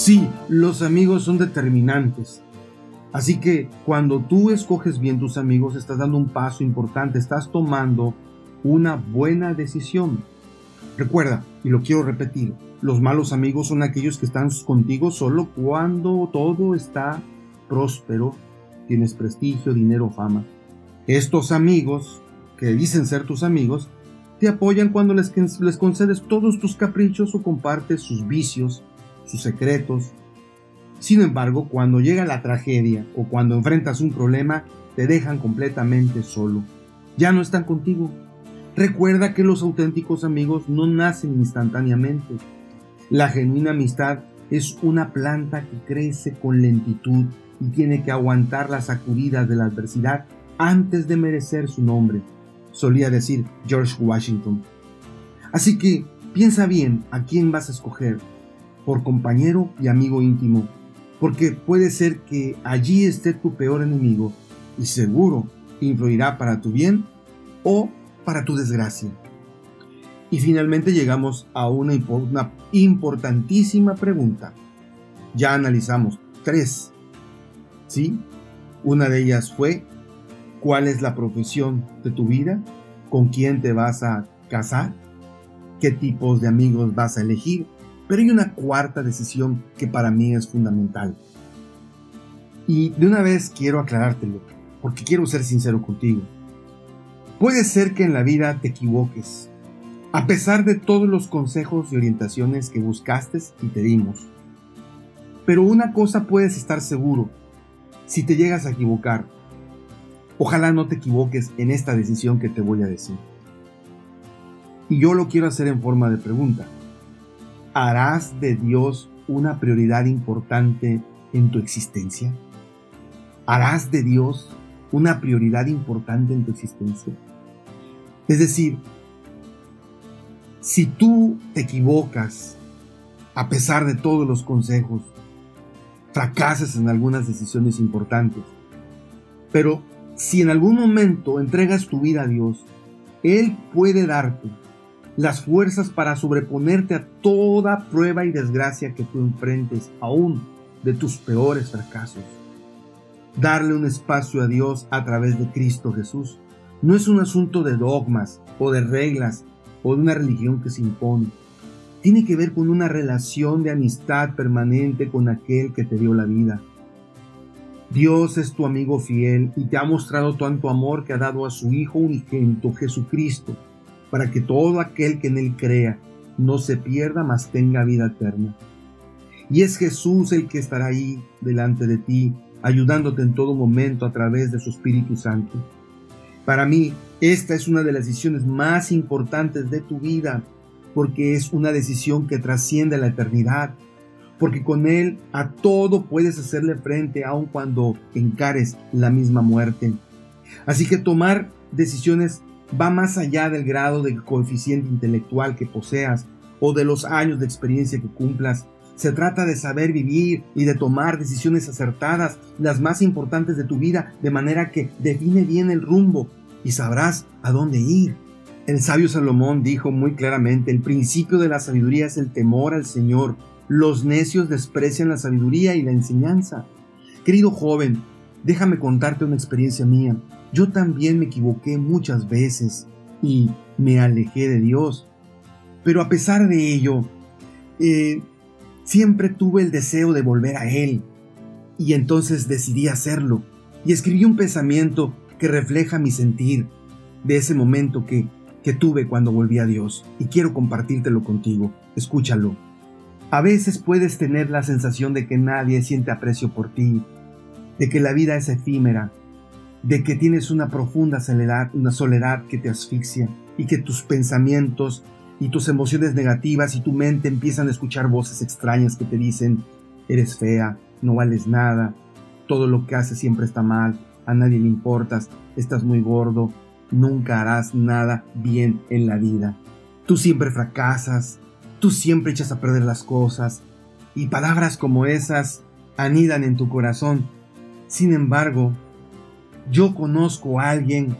Sí, los amigos son determinantes. Así que cuando tú escoges bien tus amigos, estás dando un paso importante, estás tomando una buena decisión. Recuerda, y lo quiero repetir, los malos amigos son aquellos que están contigo solo cuando todo está próspero, tienes prestigio, dinero, fama. Estos amigos, que dicen ser tus amigos, te apoyan cuando les, les concedes todos tus caprichos o compartes sus vicios, sus secretos. Sin embargo, cuando llega la tragedia o cuando enfrentas un problema, te dejan completamente solo. Ya no están contigo. Recuerda que los auténticos amigos no nacen instantáneamente. La genuina amistad es una planta que crece con lentitud y tiene que aguantar las sacudidas de la adversidad antes de merecer su nombre, solía decir George Washington. Así que piensa bien a quién vas a escoger, por compañero y amigo íntimo, porque puede ser que allí esté tu peor enemigo y seguro influirá para tu bien o para tu desgracia. Y finalmente llegamos a una, una importantísima pregunta. Ya analizamos tres. ¿Sí? Una de ellas fue, ¿cuál es la profesión de tu vida? ¿Con quién te vas a casar? ¿Qué tipos de amigos vas a elegir? Pero hay una cuarta decisión que para mí es fundamental. Y de una vez quiero aclarártelo, porque quiero ser sincero contigo. Puede ser que en la vida te equivoques, a pesar de todos los consejos y orientaciones que buscaste y te dimos. Pero una cosa puedes estar seguro, si te llegas a equivocar, ojalá no te equivoques en esta decisión que te voy a decir. Y yo lo quiero hacer en forma de pregunta. ¿Harás de Dios una prioridad importante en tu existencia? ¿Harás de Dios una prioridad importante en tu existencia? Es decir, si tú te equivocas, a pesar de todos los consejos, fracasas en algunas decisiones importantes, pero si en algún momento entregas tu vida a Dios, Él puede darte las fuerzas para sobreponerte a toda prueba y desgracia que tú enfrentes, aún de tus peores fracasos. Darle un espacio a Dios a través de Cristo Jesús no es un asunto de dogmas o de reglas o de una religión que se impone. Tiene que ver con una relación de amistad permanente con aquel que te dio la vida. Dios es tu amigo fiel y te ha mostrado tanto amor que ha dado a su Hijo unigénito, Jesucristo, para que todo aquel que en Él crea no se pierda, mas tenga vida eterna. Y es Jesús el que estará ahí delante de ti, ayudándote en todo momento a través de su Espíritu Santo. Para mí, esta es una de las decisiones más importantes de tu vida, porque es una decisión que trasciende la eternidad, porque con Él a todo puedes hacerle frente aun cuando encares la misma muerte. Así que tomar decisiones va más allá del grado de coeficiente intelectual que poseas o de los años de experiencia que cumplas. Se trata de saber vivir y de tomar decisiones acertadas, las más importantes de tu vida, de manera que define bien el rumbo y sabrás a dónde ir. El sabio Salomón dijo muy claramente, el principio de la sabiduría es el temor al Señor. Los necios desprecian la sabiduría y la enseñanza. Querido joven, déjame contarte una experiencia mía. Yo también me equivoqué muchas veces y me alejé de Dios. Pero a pesar de ello, eh, Siempre tuve el deseo de volver a Él y entonces decidí hacerlo y escribí un pensamiento que refleja mi sentir de ese momento que, que tuve cuando volví a Dios y quiero compartírtelo contigo. Escúchalo. A veces puedes tener la sensación de que nadie siente aprecio por ti, de que la vida es efímera, de que tienes una profunda soledad, una soledad que te asfixia y que tus pensamientos y tus emociones negativas y tu mente empiezan a escuchar voces extrañas que te dicen, eres fea, no vales nada, todo lo que haces siempre está mal, a nadie le importas, estás muy gordo, nunca harás nada bien en la vida. Tú siempre fracasas, tú siempre echas a perder las cosas, y palabras como esas anidan en tu corazón. Sin embargo, yo conozco a alguien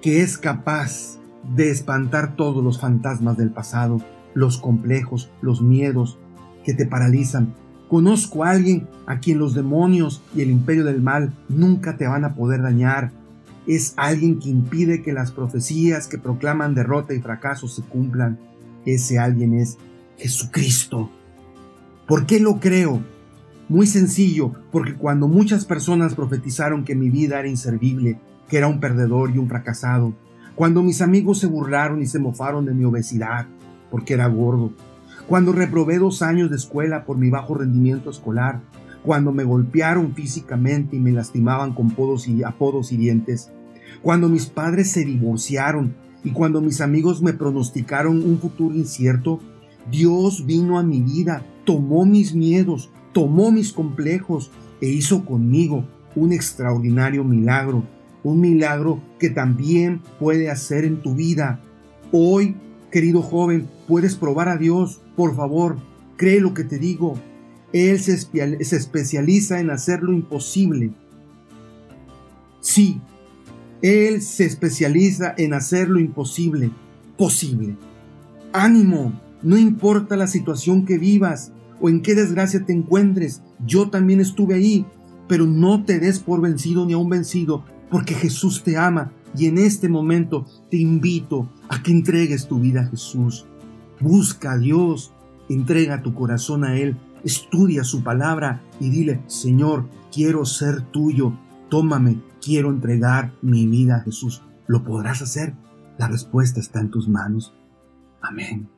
que es capaz de espantar todos los fantasmas del pasado, los complejos, los miedos que te paralizan Conozco a alguien a quien los demonios y el imperio del mal nunca te van a poder dañar. Es alguien que impide que las profecías que proclaman derrota y fracaso se cumplan. Ese alguien es Jesucristo. ¿Por qué lo creo? Muy sencillo, porque cuando muchas personas profetizaron que mi vida era inservible, que era un perdedor y un fracasado, cuando mis amigos se burlaron y se mofaron de mi obesidad, porque era gordo, cuando reprobé dos años de escuela por mi bajo rendimiento escolar, cuando me golpearon físicamente y me lastimaban con podos y apodos hirientes, cuando mis padres se divorciaron y cuando mis amigos me pronosticaron un futuro incierto, Dios vino a mi vida, tomó mis miedos, tomó mis complejos e hizo conmigo un extraordinario milagro, un milagro que también puede hacer en tu vida. Hoy, querido joven, puedes probar a Dios, por favor, cree lo que te digo. Él se, especializa en hacer lo imposible. Sí, Él se especializa en hacer lo imposible posible. Ánimo, no importa la situación que vivas, o en qué desgracia te encuentres. Yo también estuve ahí, pero no te des por vencido ni a un vencido, porque Jesús te ama y en este momento te invito a que entregues tu vida a Jesús. Busca a Dios, entrega tu corazón a Él, estudia su palabra y dile, Señor, quiero ser tuyo, tómame, quiero entregar mi vida a Jesús. ¿Lo podrás hacer? La respuesta está en tus manos. Amén.